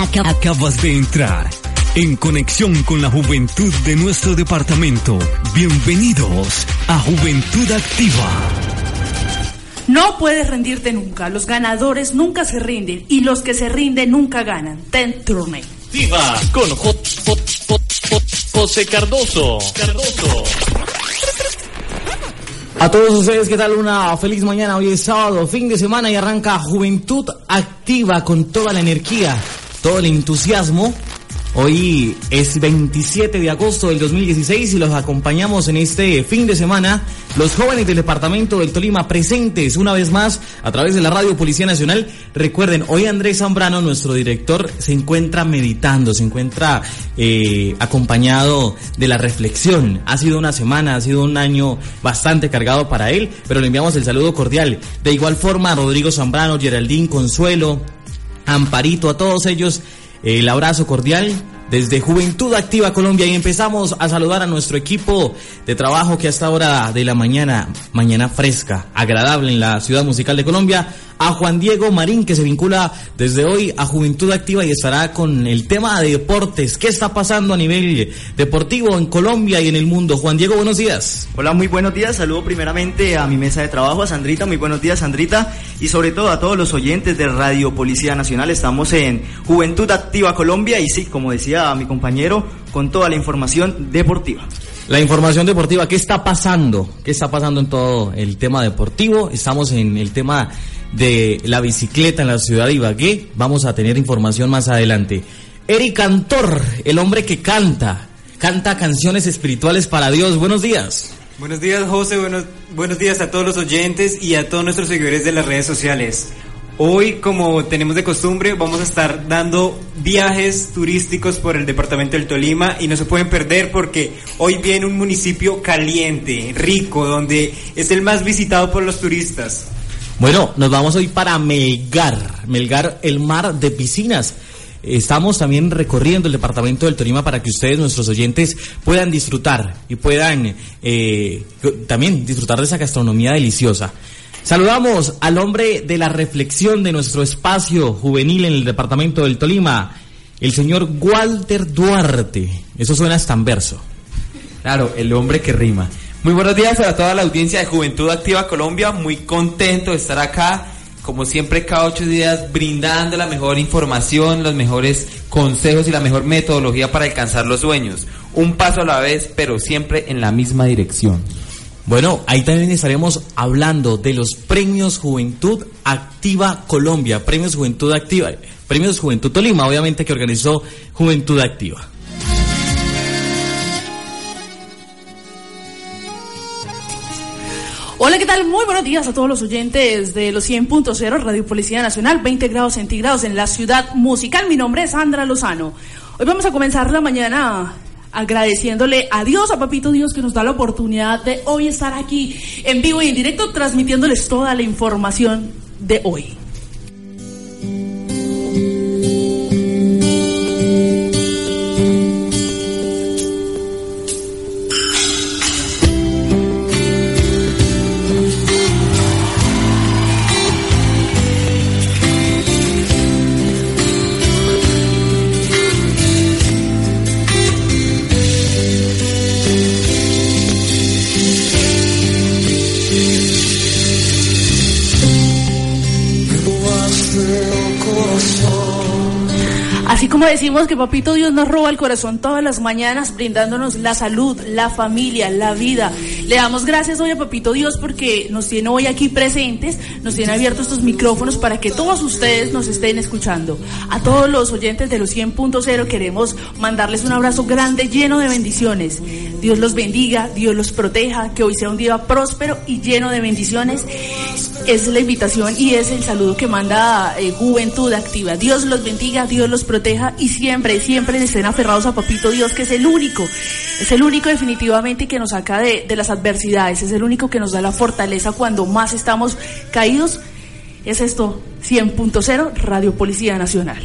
Acabas de entrar en conexión con la juventud de nuestro departamento. Bienvenidos a Juventud Activa. No puedes rendirte nunca. Los ganadores nunca se rinden y los que se rinden nunca ganan. Ten turne. Activa con J, J, J, J, José Cardoso. Cardoso. A todos ustedes, ¿qué tal? Una feliz mañana. Hoy es sábado, fin de semana y arranca Juventud Activa con toda la energía, todo el entusiasmo. Hoy es 27 de agosto del 2016 y los acompañamos en este fin de semana los jóvenes del departamento del Tolima presentes una vez más a través de la radio Policía Nacional. Recuerden, hoy Andrés Zambrano, nuestro director, se encuentra meditando, se encuentra eh, acompañado de la reflexión. Ha sido una semana, ha sido un año bastante cargado para él, pero le enviamos el saludo cordial. De igual forma, Rodrigo Zambrano, Geraldín Consuelo, Amparito, a todos ellos. El abrazo cordial desde Juventud Activa Colombia y empezamos a saludar a nuestro equipo de trabajo que hasta hora de la mañana, mañana fresca, agradable en la ciudad musical de Colombia, a Juan Diego Marín que se vincula desde hoy a Juventud Activa y estará con el tema de deportes. ¿Qué está pasando a nivel deportivo en Colombia y en el mundo? Juan Diego, buenos días. Hola, muy buenos días. Saludo primeramente a mi mesa de trabajo, a Sandrita. Muy buenos días, Sandrita. Y sobre todo a todos los oyentes de Radio Policía Nacional. Estamos en Juventud Activa Colombia y sí, como decía mi compañero, con toda la información deportiva. La información deportiva, ¿qué está pasando? ¿Qué está pasando en todo el tema deportivo? Estamos en el tema de la bicicleta en la ciudad de Ibagué. Vamos a tener información más adelante. Eric Cantor, el hombre que canta, canta canciones espirituales para Dios. Buenos días. Buenos días, José. Buenos, buenos días a todos los oyentes y a todos nuestros seguidores de las redes sociales. Hoy, como tenemos de costumbre, vamos a estar dando viajes turísticos por el departamento del Tolima y no se pueden perder porque hoy viene un municipio caliente, rico, donde es el más visitado por los turistas. Bueno, nos vamos hoy para Melgar, Melgar, el mar de piscinas. Estamos también recorriendo el departamento del Tolima para que ustedes, nuestros oyentes, puedan disfrutar y puedan eh, también disfrutar de esa gastronomía deliciosa. Saludamos al hombre de la reflexión de nuestro espacio juvenil en el departamento del Tolima, el señor Walter Duarte. Eso suena en verso. Claro, el hombre que rima. Muy buenos días a toda la audiencia de Juventud Activa Colombia. Muy contento de estar acá. Como siempre, cada ocho días brindando la mejor información, los mejores consejos y la mejor metodología para alcanzar los sueños. Un paso a la vez, pero siempre en la misma dirección. Bueno, ahí también estaremos hablando de los premios Juventud Activa Colombia, premios Juventud Activa, premios Juventud Tolima, obviamente que organizó Juventud Activa. Hola, ¿qué tal? Muy buenos días a todos los oyentes de los 100.0 Radio Policía Nacional, 20 grados centígrados en la ciudad musical. Mi nombre es Sandra Lozano. Hoy vamos a comenzar la mañana agradeciéndole a Dios, a Papito Dios, que nos da la oportunidad de hoy estar aquí en vivo y en directo transmitiéndoles toda la información de hoy. Decimos que Papito Dios nos roba el corazón todas las mañanas, brindándonos la salud, la familia, la vida. Le damos gracias hoy a Papito Dios porque nos tiene hoy aquí presentes, nos tiene abiertos estos micrófonos para que todos ustedes nos estén escuchando. A todos los oyentes de los 100.0 queremos mandarles un abrazo grande, lleno de bendiciones. Dios los bendiga, Dios los proteja, que hoy sea un día próspero y lleno de bendiciones. Es la invitación y es el saludo que manda eh, Juventud Activa. Dios los bendiga, Dios los proteja y siempre, siempre estén aferrados a Papito Dios, que es el único, es el único definitivamente que nos saca de, las adversidades, es el único que nos da la fortaleza cuando más estamos caídos. Es esto, 100.0, Radio Policía Nacional.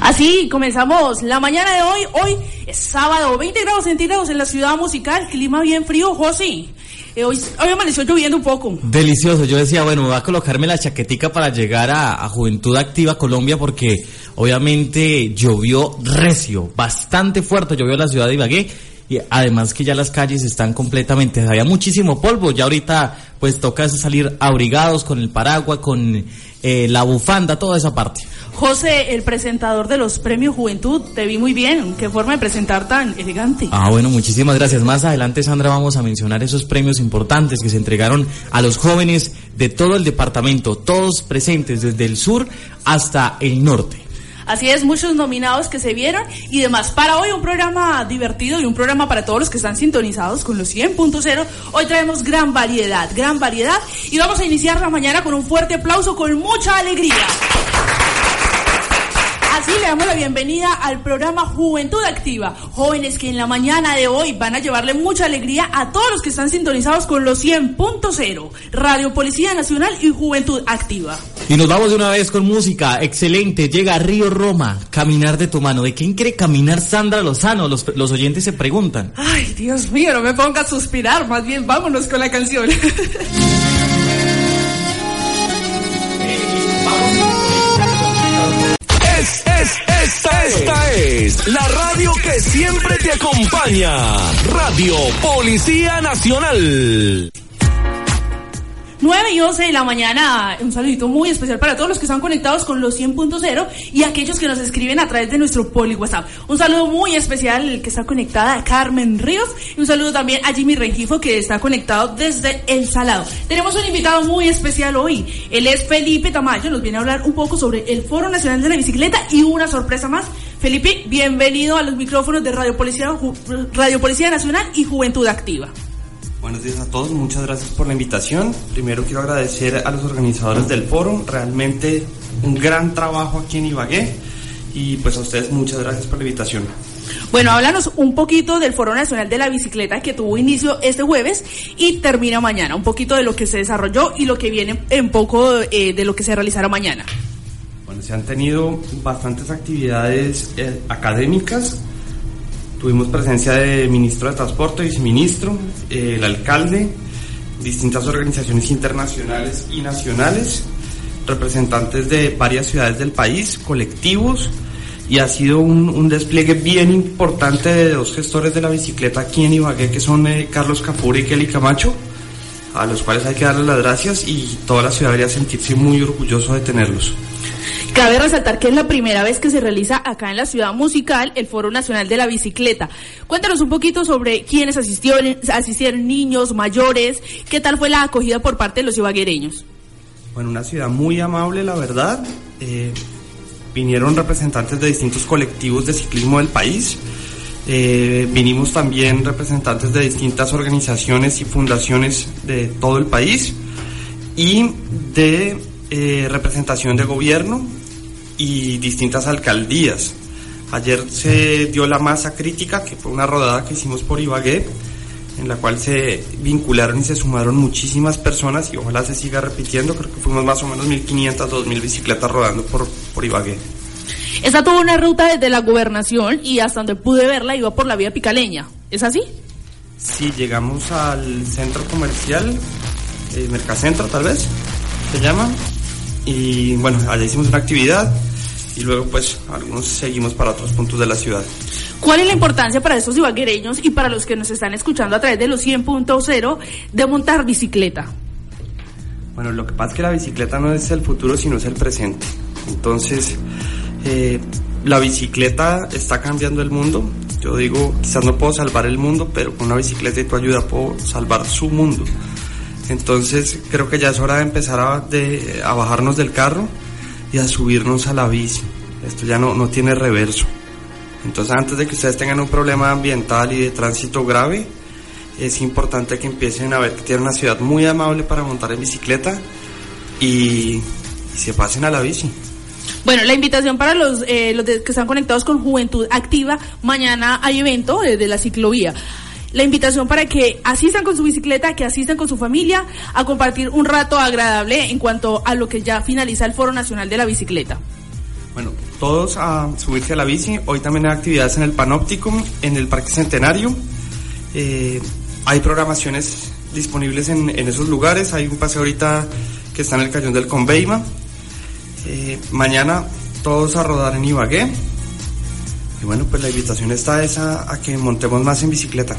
Así comenzamos la mañana de hoy. Hoy es sábado, 20 grados centígrados en la ciudad musical, clima bien frío, José. Eh, hoy, hoy amaneció lloviendo un poco. Delicioso. Yo decía, bueno, voy a colocarme la chaquetica para llegar a Juventud Activa Colombia porque obviamente llovió recio, bastante fuerte llovió en la ciudad de Ibagué y además que ya las calles están completamente, había muchísimo polvo, ya ahorita pues toca salir abrigados con el paraguas, con eh, la bufanda, toda esa parte. José, el presentador de los premios Juventud, te vi muy bien. Qué forma de presentar tan elegante. Ah, bueno, muchísimas gracias. Más adelante, Sandra, vamos a mencionar esos premios importantes que se entregaron a los jóvenes de todo el departamento, todos presentes desde el sur hasta el norte. Así es, muchos nominados que se vieron y demás. Para hoy un programa divertido y un programa para todos los que están sintonizados con los 100.0. Hoy traemos gran variedad, gran variedad y vamos a iniciar la mañana con un fuerte aplauso con mucha alegría. Le damos la bienvenida al programa Juventud Activa. Jóvenes que en la mañana de hoy van a llevarle mucha alegría a todos los que están sintonizados con los 100.0, Radio Policía Nacional y Juventud Activa. Y nos vamos de una vez con música. Excelente. Llega Río Roma. Caminar de tu mano. ¿De quién quiere caminar Sandra Lozano? Los, los oyentes se preguntan. Ay, Dios mío, no me ponga a suspirar. Más bien, vámonos con la canción. esta, es la radio que siempre te acompaña. Radio Policía Nacional. 9 y 11 de la mañana, un saludito muy especial para todos los que están conectados con los 100.0 y aquellos que nos escriben a través de nuestro poli WhatsApp. Un saludo muy especial que está conectada a Carmen Ríos y un saludo también a Jimmy Rengifo que está conectado desde El Salado. Tenemos un invitado muy especial hoy. Él es Felipe Tamayo, nos viene a hablar un poco sobre el Foro Nacional de la Bicicleta y una sorpresa más. Felipe, bienvenido a los micrófonos de Radio Policía, Radio Policía Nacional y Juventud Activa. Buenos días a todos, muchas gracias por la invitación. Primero quiero agradecer a los organizadores del foro, realmente un gran trabajo aquí en Ibagué y pues a ustedes muchas gracias por la invitación. Bueno, háblanos un poquito del Foro Nacional de la Bicicleta que tuvo inicio este jueves y termina mañana. Un poquito de lo que se desarrolló y lo que viene en poco eh, de lo que se realizará mañana. Bueno, se han tenido bastantes actividades eh, académicas. Tuvimos presencia de ministro de Transporte, viceministro, eh, el alcalde, distintas organizaciones internacionales y nacionales, representantes de varias ciudades del país, colectivos, y ha sido un, despliegue bien importante de dos gestores de la bicicleta aquí en Ibagué, que son eh, Carlos Capura y Kelly Camacho, a los cuales hay que darles las gracias y toda la ciudad debería sentirse muy orgulloso de tenerlos. Cabe resaltar que es la primera vez que se realiza acá en la ciudad musical el Foro Nacional de la Bicicleta. Cuéntanos un poquito sobre quiénes asistieron, asistieron niños, mayores, qué tal fue la acogida por parte de los ibaguereños. Bueno, una ciudad muy amable, la verdad. Eh, vinieron representantes de distintos colectivos de ciclismo del país. Eh, vinimos también representantes de distintas organizaciones y fundaciones de todo el país y de eh, representación de gobierno y distintas alcaldías. Ayer se dio la masa crítica, que fue una rodada que hicimos por Ibagué, en la cual se vincularon y se sumaron muchísimas personas y ojalá se siga repitiendo. Creo que fuimos más o menos 1.500, 2.000 bicicletas rodando por, por Ibagué. Esta tuvo una ruta desde la gobernación y hasta donde pude verla iba por la vía picaleña. ¿Es así? Sí, llegamos al centro comercial, eh, Mercacentro tal vez, se llama. Y bueno, allá hicimos una actividad y luego pues algunos seguimos para otros puntos de la ciudad. ¿Cuál es la importancia para estos ibaguereños y para los que nos están escuchando a través de los 100.0 de montar bicicleta? Bueno, lo que pasa es que la bicicleta no es el futuro, sino es el presente. Entonces, eh, la bicicleta está cambiando el mundo. Yo digo, quizás no puedo salvar el mundo, pero con una bicicleta y tu ayuda puedo salvar su mundo. Entonces creo que ya es hora de empezar a, de- a bajarnos del carro y a subirnos a la bici. Esto ya no, no tiene reverso. Entonces antes de que ustedes tengan un problema ambiental y de tránsito grave, es importante que empiecen a ver que tienen una ciudad muy amable para montar en bicicleta y, y se pasen a la bici. Bueno, la invitación para los, eh, los que están conectados con Juventud Activa, mañana hay evento de la ciclovía. La invitación para que asistan con su bicicleta, que asistan con su familia a compartir un rato agradable en cuanto a lo que ya finaliza el Foro Nacional de la Bicicleta. Bueno, todos a subirse a la bici. Hoy también hay actividades en el Panóptico, en el Parque Centenario. Eh, hay programaciones disponibles en, esos lugares. Hay un paseo ahorita que está en el Cañón del Conveima. Eh, mañana todos a rodar en Ibagué. Y bueno, pues la invitación está esa a que montemos más en bicicleta.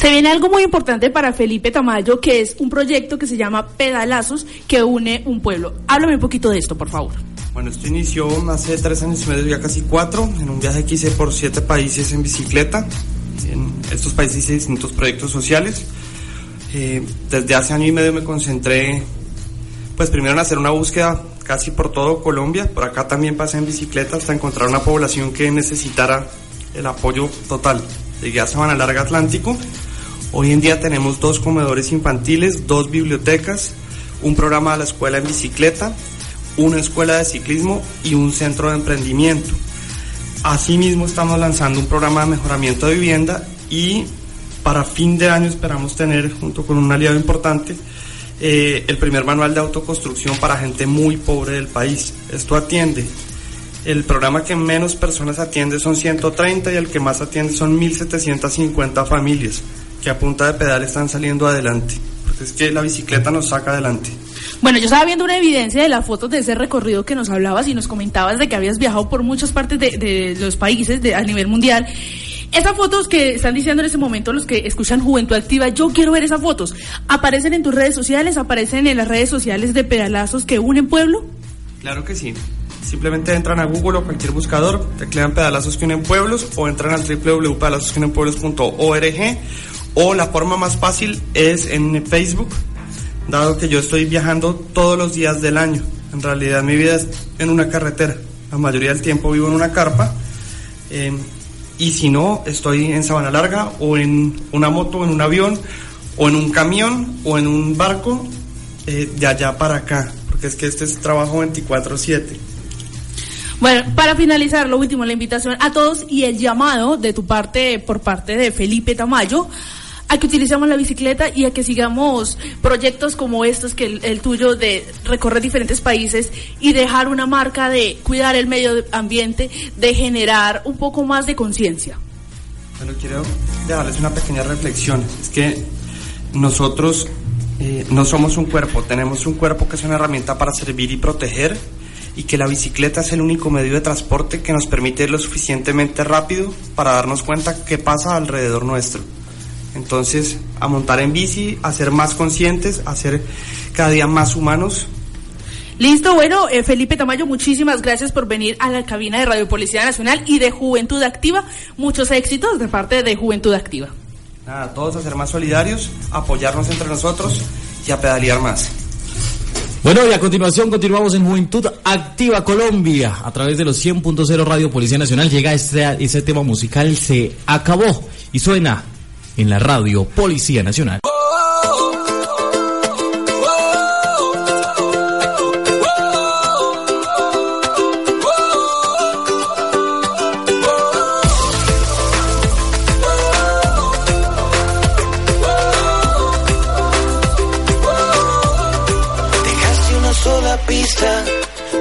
Se viene algo muy importante para Felipe Tamayo, que es un proyecto que se llama Pedalazos, que une un pueblo. Háblame un poquito de esto, por favor. Bueno, esto inició hace tres años y medio, ya casi cuatro, en un viaje que hice por siete países en bicicleta. En estos países hice distintos proyectos sociales. Eh, desde hace año y medio me concentré, pues primero en hacer una búsqueda casi por todo Colombia. Por acá también pasé en bicicleta hasta encontrar una población que necesitara el apoyo total. Llegué a Sabana Larga Atlántico. Hoy en día tenemos dos comedores infantiles, dos bibliotecas, un programa de la escuela en bicicleta, una escuela de ciclismo y un centro de emprendimiento. Asimismo estamos lanzando un programa de mejoramiento de vivienda y para fin de año esperamos tener, junto con un aliado importante, eh, el primer manual de autoconstrucción para gente muy pobre del país. Esto atiende. El programa que menos personas atiende son 130 y el que más atiende son 1.750 familias que a punta de pedal están saliendo adelante. Porque es que la bicicleta nos saca adelante. Bueno, yo estaba viendo una evidencia de las fotos de ese recorrido que nos hablabas y nos comentabas de que habías viajado por muchas partes de, de los países de, a nivel mundial. Esas fotos que están diciendo en ese momento los que escuchan Juventud Activa, yo quiero ver esas fotos. ¿Aparecen en tus redes sociales? ¿Aparecen en las redes sociales de pedalazos que unen pueblo? Claro que sí. Simplemente entran a Google o cualquier buscador, teclean pedalazos que unen pueblos o entran al www.pedalazosqueunenpueblos.org o la forma más fácil es en Facebook, dado que yo estoy viajando todos los días del año. En realidad mi vida es en una carretera. La mayoría del tiempo vivo en una carpa. eh, y si no, estoy en Sabana Larga o en una moto, en un avión o en un camión o en un barco eh, de allá para acá. Porque es que este es trabajo 24/7. Bueno, para finalizar, lo último, la invitación a todos y el llamado de tu parte, por parte de Felipe Tamayo, a que utilicemos la bicicleta y a que sigamos proyectos como estos, que el, el tuyo de recorrer diferentes países y dejar una marca de cuidar el medio ambiente, de generar un poco más de conciencia. Bueno, quiero dejarles una pequeña reflexión. Es que nosotros eh, no somos un cuerpo, tenemos un cuerpo que es una herramienta para servir y proteger y que la bicicleta es el único medio de transporte que nos permite ir lo suficientemente rápido para darnos cuenta qué pasa alrededor nuestro. Entonces, a montar en bici, a ser más conscientes, a ser cada día más humanos. Listo, bueno, eh, Felipe Tamayo, muchísimas gracias por venir a la cabina de Radio Policía Nacional y de Juventud Activa. Muchos éxitos de parte de Juventud Activa. Nada, todos a ser más solidarios, apoyarnos entre nosotros y a pedalear más. Bueno, y a continuación continuamos en Juventud Activa Colombia. A través de los 100.0 Radio Policía Nacional llega este, ese tema musical, se acabó y suena en la radio Policía Nacional.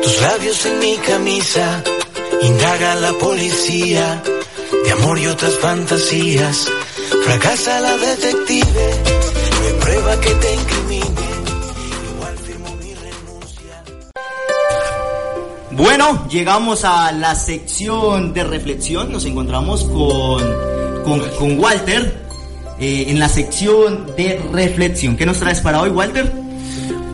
Tus labios en mi camisa. Indaga la policía de amor y otras fantasías. Fracasa la detective, prueba que te. Igual firmo mi renuncia. Bueno, llegamos a la sección de reflexión. Nos encontramos con, con, con Walter eh, en la sección de reflexión. ¿Qué nos traes para hoy, Walter?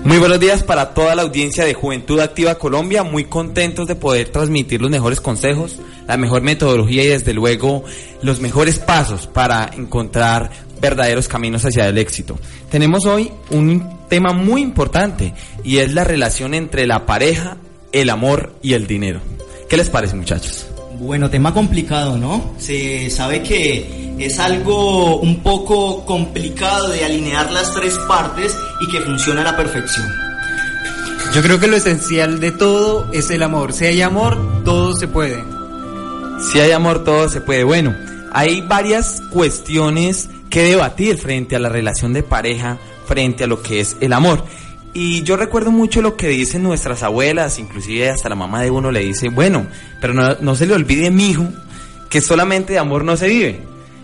Muy buenos días para toda la audiencia de Juventud Activa Colombia, muy contentos de poder transmitir los mejores consejos, la mejor metodología y desde luego los mejores pasos para encontrar verdaderos caminos hacia el éxito. Tenemos hoy un tema muy importante y es la relación entre la pareja, el amor y el dinero. ¿Qué les parece muchachos? Bueno, tema complicado, ¿no? Se sabe que es algo un poco complicado de alinear las tres partes y que funciona a la perfección. Yo creo que lo esencial de todo es el amor. Si hay amor, todo se puede. Si hay amor, todo se puede. Bueno, hay varias cuestiones que debatir frente a la relación de pareja, frente a lo que es el amor. Y yo recuerdo mucho lo que dicen nuestras abuelas, inclusive hasta la mamá de uno le dice, bueno, pero no, no se le olvide, mi hijo, que solamente de amor no se vive.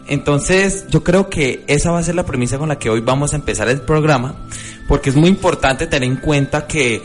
Entonces, yo creo que esa va a ser la premisa con la que hoy vamos a empezar el programa, porque es muy importante tener en cuenta que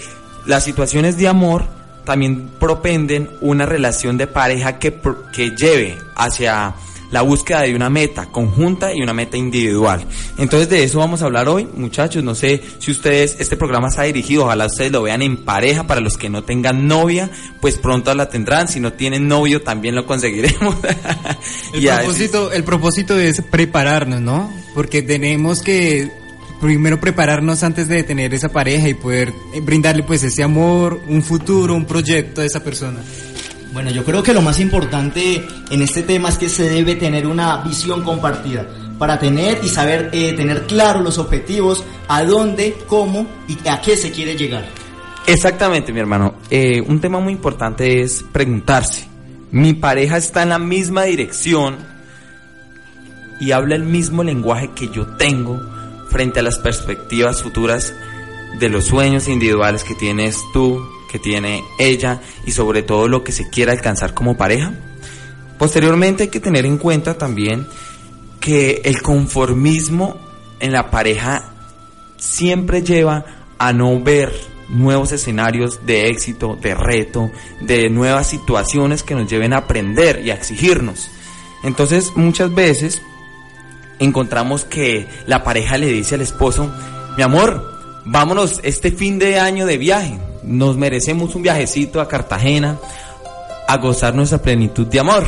las situaciones de amor también propenden una relación de pareja que, que lleve hacia la búsqueda de una meta conjunta y una meta individual. Entonces de eso vamos a hablar hoy, muchachos. No sé si ustedes, este programa está dirigido, ojalá ustedes lo vean en pareja, para los que no tengan novia, pues pronto la tendrán. Si no tienen novio, también lo conseguiremos. El, Y a veces- propósito, el propósito es prepararnos, ¿no? Porque tenemos que primero prepararnos antes de tener esa pareja y poder brindarle pues ese amor, un futuro, un proyecto a esa persona. Bueno, yo creo que lo más importante en este tema es que se debe tener una visión compartida para tener y saber eh, tener claro los objetivos, a dónde, cómo y a qué se quiere llegar. Exactamente, mi hermano. Eh, un tema muy importante es preguntarse, ¿mi pareja está en la misma dirección y habla el mismo lenguaje que yo tengo frente a las perspectivas futuras de los sueños individuales que tienes tú, que tiene ella y sobre todo lo que se quiera alcanzar como pareja? Posteriormente hay que tener en cuenta también que el conformismo en la pareja siempre lleva a no ver nuevos escenarios de éxito, de reto, de nuevas situaciones que nos lleven a aprender y a exigirnos. Entonces muchas veces encontramos que la pareja le dice al esposo, mi amor, vámonos este fin de año de viaje, nos merecemos un viajecito a Cartagena a gozar nuestra plenitud de amor.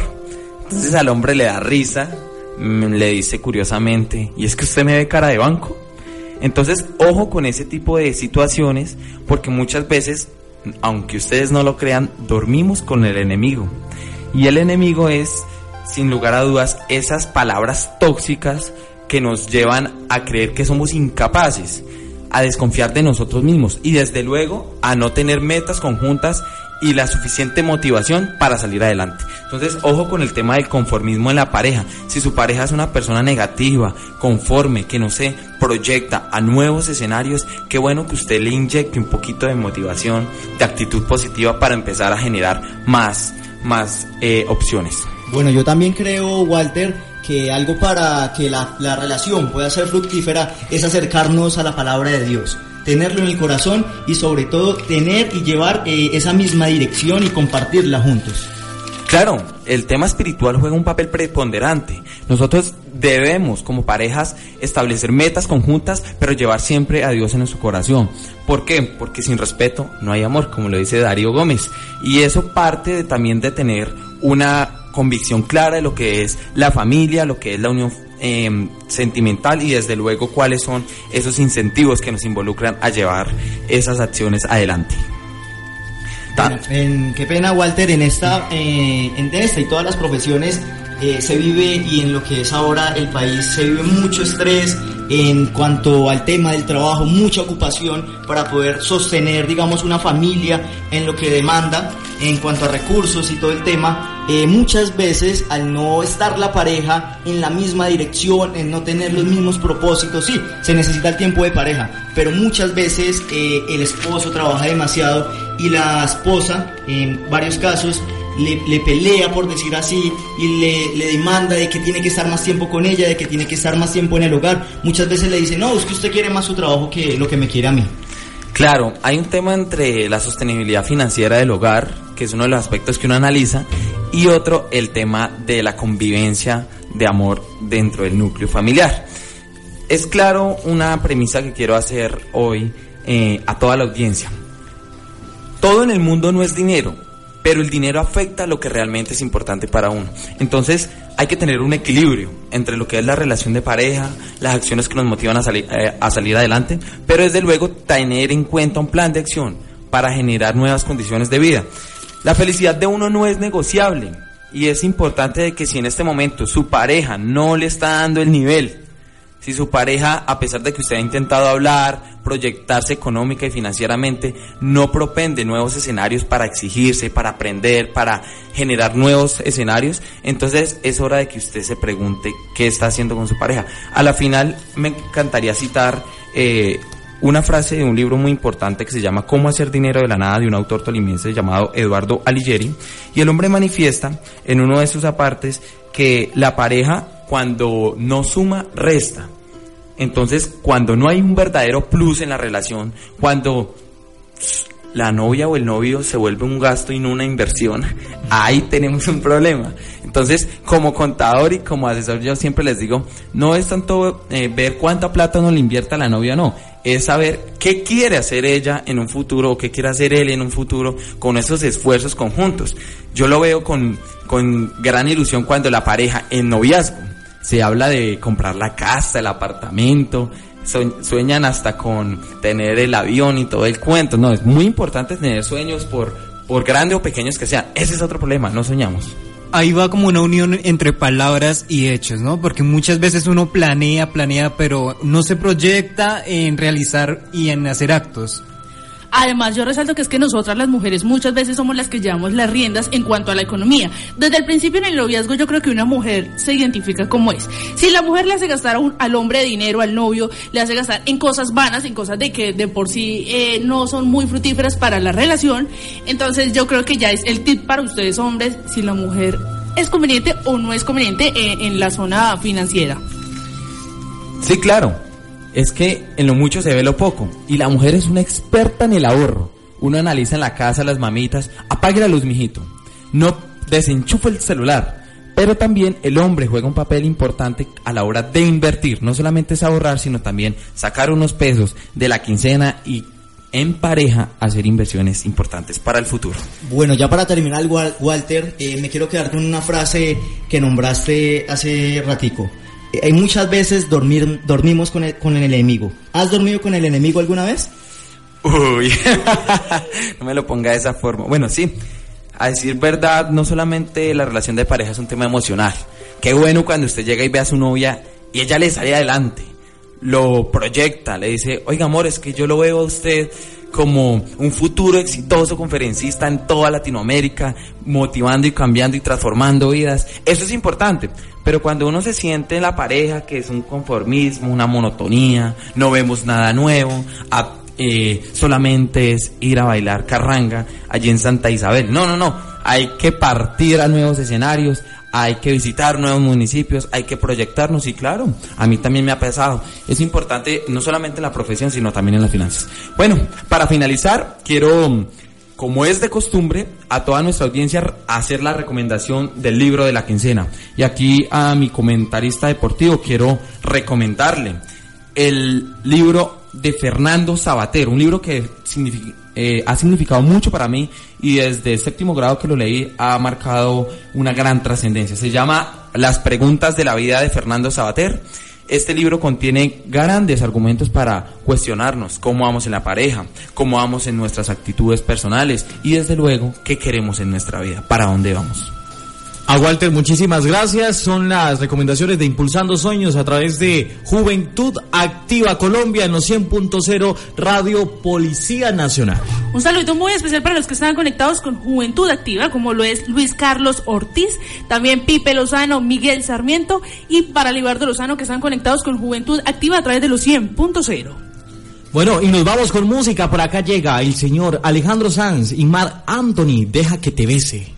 Entonces al hombre le da risa, mm, le dice curiosamente, ¿y es que usted me ve cara de banco? Entonces, ojo con ese tipo de situaciones, porque muchas veces, aunque ustedes no lo crean, dormimos con el enemigo. Y el enemigo es, sin lugar a dudas, esas palabras tóxicas que nos llevan a creer que somos incapaces, a desconfiar de nosotros mismos y desde luego a no tener metas conjuntas y la suficiente motivación para salir adelante. Entonces, ojo con el tema del conformismo en la pareja. Si su pareja es una persona negativa, conforme, que no se proyecta a nuevos escenarios, qué bueno que usted le inyecte un poquito de motivación, de actitud positiva para empezar a generar más, más eh, opciones. Bueno, yo también creo, Walter, que algo para que la, la relación pueda ser fructífera es acercarnos a la palabra de Dios, tenerlo en el corazón y sobre todo tener y llevar eh, esa misma dirección y compartirla juntos. Claro, el tema espiritual juega un papel preponderante. Nosotros debemos, como parejas, establecer metas conjuntas, pero llevar siempre a Dios en nuestro corazón. ¿Por qué? Porque sin respeto no hay amor, como lo dice Darío Gómez. Y eso parte de, también de tener una convicción clara de lo que es la familia, lo que es la unión eh, sentimental y desde luego cuáles son esos incentivos que nos involucran a llevar esas acciones adelante. En, qué pena, Walter, en esta, eh, en esta y todas las profesiones eh, se vive y en lo que es ahora el país se vive mucho estrés en cuanto al tema del trabajo, mucha ocupación para poder sostener, digamos, una familia en lo que demanda en cuanto a recursos y todo el tema. Eh, muchas veces al no estar la pareja en la misma dirección, en no tener los mismos propósitos, sí, se necesita el tiempo de pareja, pero muchas veces eh, el esposo trabaja demasiado y la esposa, en varios casos, le, le, pelea, por decir así, y le, demanda de que tiene que estar más tiempo con ella, de que tiene que estar más tiempo en el hogar. Muchas veces le dice, no, es que usted quiere más su trabajo que lo que me quiere a mí. Claro, hay un tema entre la sostenibilidad financiera del hogar, que es uno de los aspectos que uno analiza, y otro, el tema de la convivencia de amor dentro del núcleo familiar. Es claro una premisa que quiero hacer hoy eh, a toda la audiencia. Todo en el mundo no es dinero, pero el dinero afecta lo que realmente es importante para uno. Entonces hay que tener un equilibrio entre lo que es la relación de pareja, las acciones que nos motivan a, salir eh, a salir adelante, pero desde luego tener en cuenta un plan de acción para generar nuevas condiciones de vida. La felicidad de uno no es negociable y es importante de que si en este momento su pareja no le está dando el nivel, si su pareja, a pesar de que usted ha intentado hablar, proyectarse económica y financieramente, no propende nuevos escenarios para exigirse, para aprender, para generar nuevos escenarios, entonces es hora de que usted se pregunte qué está haciendo con su pareja. A la final me encantaría citar eh, una frase de un libro muy importante que se llama Cómo hacer dinero de la nada de un autor tolimense llamado Eduardo Alighieri y el hombre manifiesta en uno de sus apartes que la pareja cuando no suma resta. Entonces, cuando no hay un verdadero plus en la relación, cuando la novia o el novio se vuelve un gasto y no una inversión, ahí tenemos un problema. Entonces, como contador y como asesor, yo siempre les digo, no es tanto eh, ver cuánta plata uno le invierta la novia, no, es saber qué quiere hacer ella en un futuro o qué quiere hacer él en un futuro con esos esfuerzos conjuntos. Yo lo veo con, con gran ilusión cuando la pareja en noviazgo se habla de comprar la casa, el apartamento, sueñan hasta con tener el avión y todo el cuento. No, es muy importante tener sueños por, por grandes o pequeños que sean. Ese es otro problema, no soñamos. Ahí va como una unión entre palabras y hechos, ¿no? Porque muchas veces uno planea, planea, pero no se proyecta en realizar y en hacer actos. Además, yo resalto que es que nosotras las mujeres muchas veces somos las que llevamos las riendas en cuanto a la economía. Desde el principio en el noviazgo yo creo que una mujer se identifica como es. Si la mujer le hace gastar al hombre dinero, al novio, le hace gastar en cosas vanas, en cosas de que de por sí eh, no son muy fructíferas para la relación, entonces yo creo que ya es el tip para ustedes hombres si la mujer es conveniente o no es conveniente en, en la zona financiera. Sí, claro es que en lo mucho se ve lo poco. Y la mujer es una experta en el ahorro. Uno analiza en la casa las mamitas, apague la luz, mijito. No desenchufe el celular. Pero también el hombre juega un papel importante a la hora de invertir. No solamente es ahorrar, sino también sacar unos pesos de la quincena y en pareja hacer inversiones importantes para el futuro. Bueno, ya para terminar, Walter, eh, me quiero quedar con una frase que nombraste hace ratico. Eh, muchas veces dormir, dormimos con el, con el enemigo. ¿Has dormido con el enemigo alguna vez? Uy, no me lo ponga de esa forma. Bueno, sí, a decir verdad, no solamente la relación de pareja es un tema emocional. Qué bueno cuando usted llega y ve a su novia y ella le sale adelante, lo proyecta, le dice, oiga amor, es que yo lo veo a usted como un futuro exitoso conferencista en toda Latinoamérica, motivando y cambiando y transformando vidas. Eso es importante. Pero cuando uno se siente en la pareja, que es un conformismo, una monotonía, no vemos nada nuevo, eh, solamente es ir a bailar carranga allí en Santa Isabel. No, no, no. Hay que partir a nuevos escenarios, hay que visitar nuevos municipios, hay que proyectarnos y claro, a mí también me ha pesado. Es importante no solamente en la profesión, sino también en las finanzas. Bueno, para finalizar, quiero, como es de costumbre, a toda nuestra audiencia hacer la recomendación del libro de la quincena. Y aquí a mi comentarista deportivo quiero recomendarle el libro de Fernando Sabater, un libro que eh, ha significado mucho para mí y desde el séptimo grado que lo leí ha marcado una gran trascendencia. Se llama Las preguntas de la vida de Fernando Sabater. Este libro contiene grandes argumentos para cuestionarnos cómo vamos en la pareja, cómo vamos en nuestras actitudes personales y desde luego qué queremos en nuestra vida, para dónde vamos. A Walter, muchísimas gracias. Son las recomendaciones de Impulsando Sueños a través de Juventud Activa Colombia en los 100.0 Radio Policía Nacional. Un saludo muy especial para los que están conectados con Juventud Activa, como lo es Luis Carlos Ortiz, también Pipe Lozano, Miguel Sarmiento y para Libardo Lozano que están conectados con Juventud Activa a través de los 100.0. Bueno, y nos vamos con música. Por acá llega el señor Alejandro Sanz y Mar Anthony. Deja que te bese.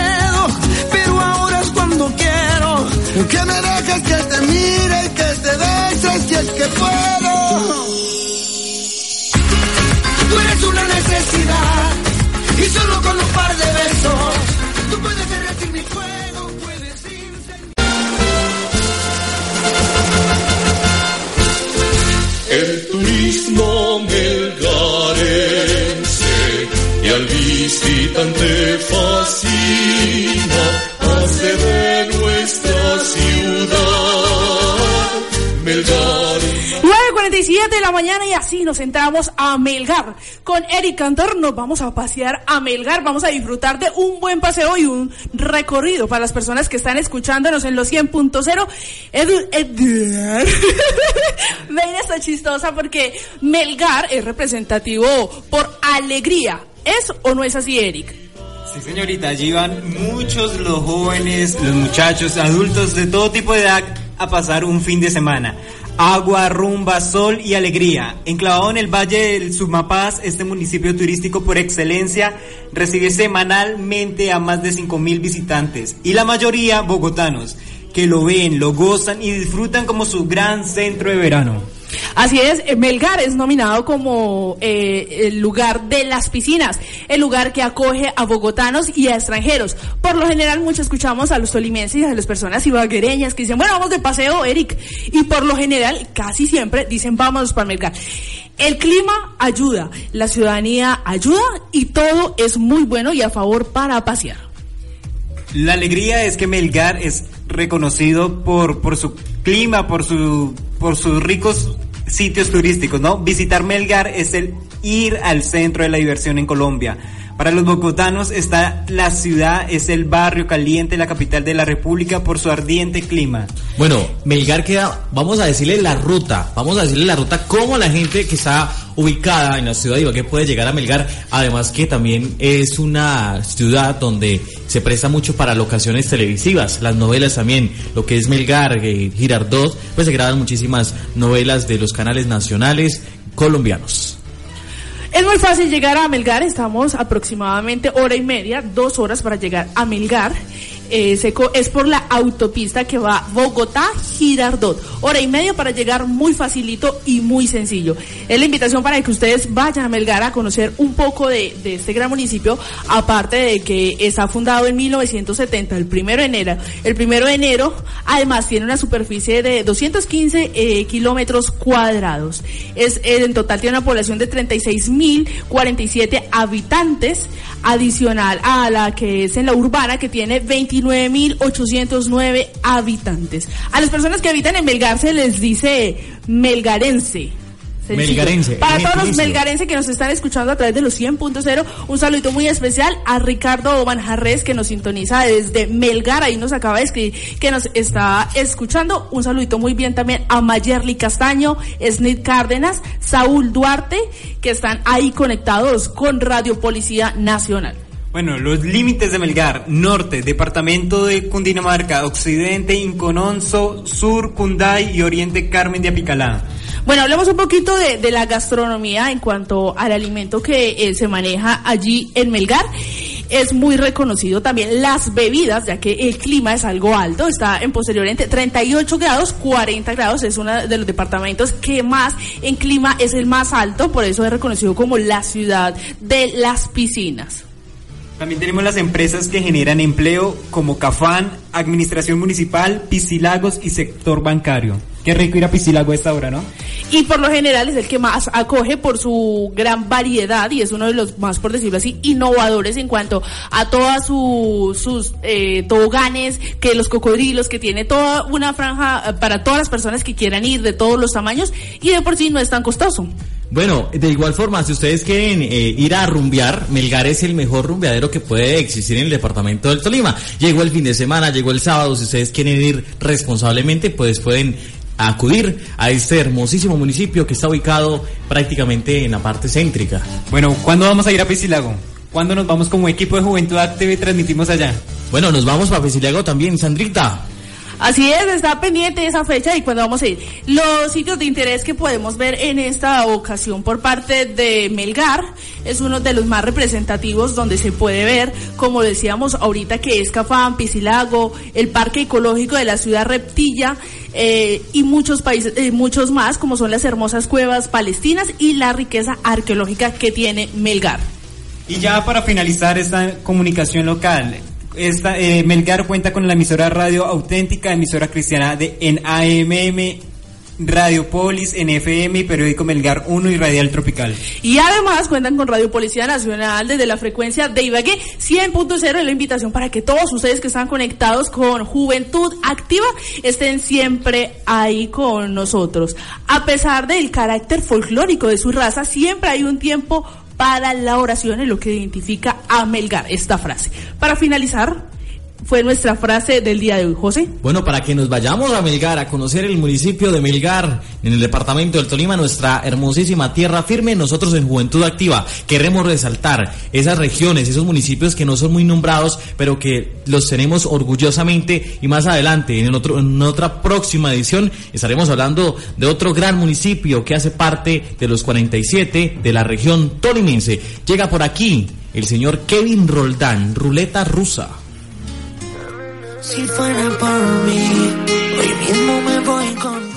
Que me dejes que te mire y que te beses si es que puedo. Tú eres una necesidad y solo con un par de besos tú puedes derretir mi fuego, puedes El turismo melgarense y al visitante fascina, mañana y así nos entramos a Melgar. Con Eric Cantor nos vamos a pasear a Melgar, vamos a disfrutar de un buen paseo y un recorrido para las personas que están escuchándonos en los 100.0. Edu, Edu, Ven está chistosa porque Melgar es representativo por alegría. ¿Es o no es así, Eric? Sí, señorita, allí van muchos los jóvenes, los muchachos, adultos de todo tipo de edad a pasar un fin de semana. Agua, rumba, sol y alegría. Enclavado en el Valle del Sumapaz, este municipio turístico por excelencia recibe semanalmente a más de 5.000 visitantes y la mayoría bogotanos que lo ven, lo gozan y disfrutan como su gran centro de verano. Así es, eh, Melgar es nominado como eh, el lugar de las piscinas, el lugar que acoge a bogotanos y a extranjeros. Por lo general, mucho escuchamos a los tolimenses y a las personas ibaguereñas que dicen, bueno, vamos de paseo, Eric. Y por lo general, casi siempre dicen, vamos para Melgar. El clima ayuda, la ciudadanía ayuda y todo es muy bueno y a favor para pasear. La alegría es que Melgar es reconocido por, por su clima, por, su, por sus ricos sitios turísticos, ¿no? Visitar Melgar es el ir al centro de la diversión en Colombia. Para los bogotanos está la ciudad, es el barrio caliente, la capital de la República por su ardiente clima. Bueno, Melgar queda, vamos a decirle la ruta, vamos a decirle la ruta, cómo la gente que está ubicada en la ciudad de Ibagué puede llegar a Melgar, además que también es una ciudad donde se presta mucho para locaciones televisivas, las novelas también, lo que es Melgar, eh, Girardot, pues se graban muchísimas novelas de los canales nacionales colombianos. Es muy fácil llegar a Melgar, estamos aproximadamente hora y media, dos horas para llegar a Melgar. Eh, seco, es por la autopista que va Bogotá-Girardot. Hora y media para llegar muy facilito y muy sencillo. Es la invitación para que ustedes vayan a Melgar a conocer un poco de, de este gran municipio, aparte de que está fundado en 1970, el primero de enero. El primero de enero, además, tiene una superficie de 215 eh, kilómetros cuadrados. Es, eh, en total tiene una población de 36.047 habitantes, adicional a la que es en la urbana, que tiene 29.809 habitantes. A las personas que habitan en Melgar se les dice melgarense. Sencillo. Melgarense, Para todos los melgarenses que nos están escuchando a través de los 100.0, un saludito muy especial a Ricardo Manjarres que nos sintoniza desde Melgar, ahí nos acaba de escribir que nos está escuchando. Un saludito muy bien también a Mayerly Castaño, Snit Cárdenas, Saúl Duarte, que están ahí conectados con Radio Policía Nacional. Bueno, los límites de Melgar, norte, departamento de Cundinamarca, occidente, Incononso, sur, Cunday y oriente, Carmen de Apicalá. Bueno, hablemos un poquito de, la gastronomía en cuanto al alimento que eh, se maneja allí en Melgar. Es muy reconocido también las bebidas, ya que el clima es algo alto, está en posterior entre 38 grados, 40 grados, es uno de los departamentos que más en clima es el más alto, por eso es reconocido como la ciudad de las piscinas. También tenemos las empresas que generan empleo como Cafán, Administración Municipal, Piscilagos y sector bancario. Qué rico ir a Piscilago a esta hora, ¿no? Y por lo general es el que más acoge por su gran variedad y es uno de los más, por decirlo así, innovadores en cuanto a todas su- sus eh, toboganes, que los cocodrilos, que tiene toda una franja eh, para todas las personas que quieran ir de todos los tamaños y de por sí no es tan costoso. Bueno, de igual forma, si ustedes quieren eh, ir a rumbear, Melgar es el mejor rumbeadero que puede existir en el departamento del Tolima. Llegó el fin de semana, llegó el sábado, si ustedes quieren ir responsablemente, pues pueden acudir a este hermosísimo municipio que está ubicado prácticamente en la parte céntrica. Bueno, ¿cuándo vamos a ir a Piscilago? ¿Cuándo nos vamos como equipo de Juventud Activa y transmitimos allá? Bueno, nos vamos para Pisiliago también, Sandrita. Así es, está pendiente esa fecha y cuando vamos a ir. Los sitios de interés que podemos ver en esta ocasión por parte de Melgar es uno de los más representativos donde se puede ver, como decíamos ahorita, que es Cafán, Piscilago, el Parque Ecológico de la Ciudad Reptilla eh, y muchos países, eh, muchos más, como son las hermosas cuevas palestinas y la riqueza arqueológica que tiene Melgar. Y ya para finalizar esta comunicación local, esta, eh, Melgar cuenta con la emisora radio auténtica, emisora cristiana de en AMM, Radio Polis, en FM y periódico Melgar 1 y Radial Tropical. Y además cuentan con Radio Policía Nacional desde la frecuencia de Ibagué 100.0 la invitación para que todos ustedes que están conectados con Juventud Activa estén siempre ahí con nosotros. A pesar del carácter folclórico de su raza, siempre hay un tiempo para la oración es lo que identifica a Melgar, esta frase. Para finalizar, fue nuestra frase del día de hoy, José. Bueno, para que nos vayamos a Melgar, a conocer el municipio de Melgar, en el departamento del Tolima, nuestra hermosísima tierra firme, nosotros en Juventud Activa queremos resaltar esas regiones, esos municipios que no son muy nombrados, pero que los tenemos orgullosamente y más adelante, en, otro, en otra próxima edición, estaremos hablando de otro gran municipio que hace parte de los 47 de la región tolimense. Llega por aquí el señor Kevin Roldán, ruleta rusa. Si fuera por mí, hoy mismo me voy con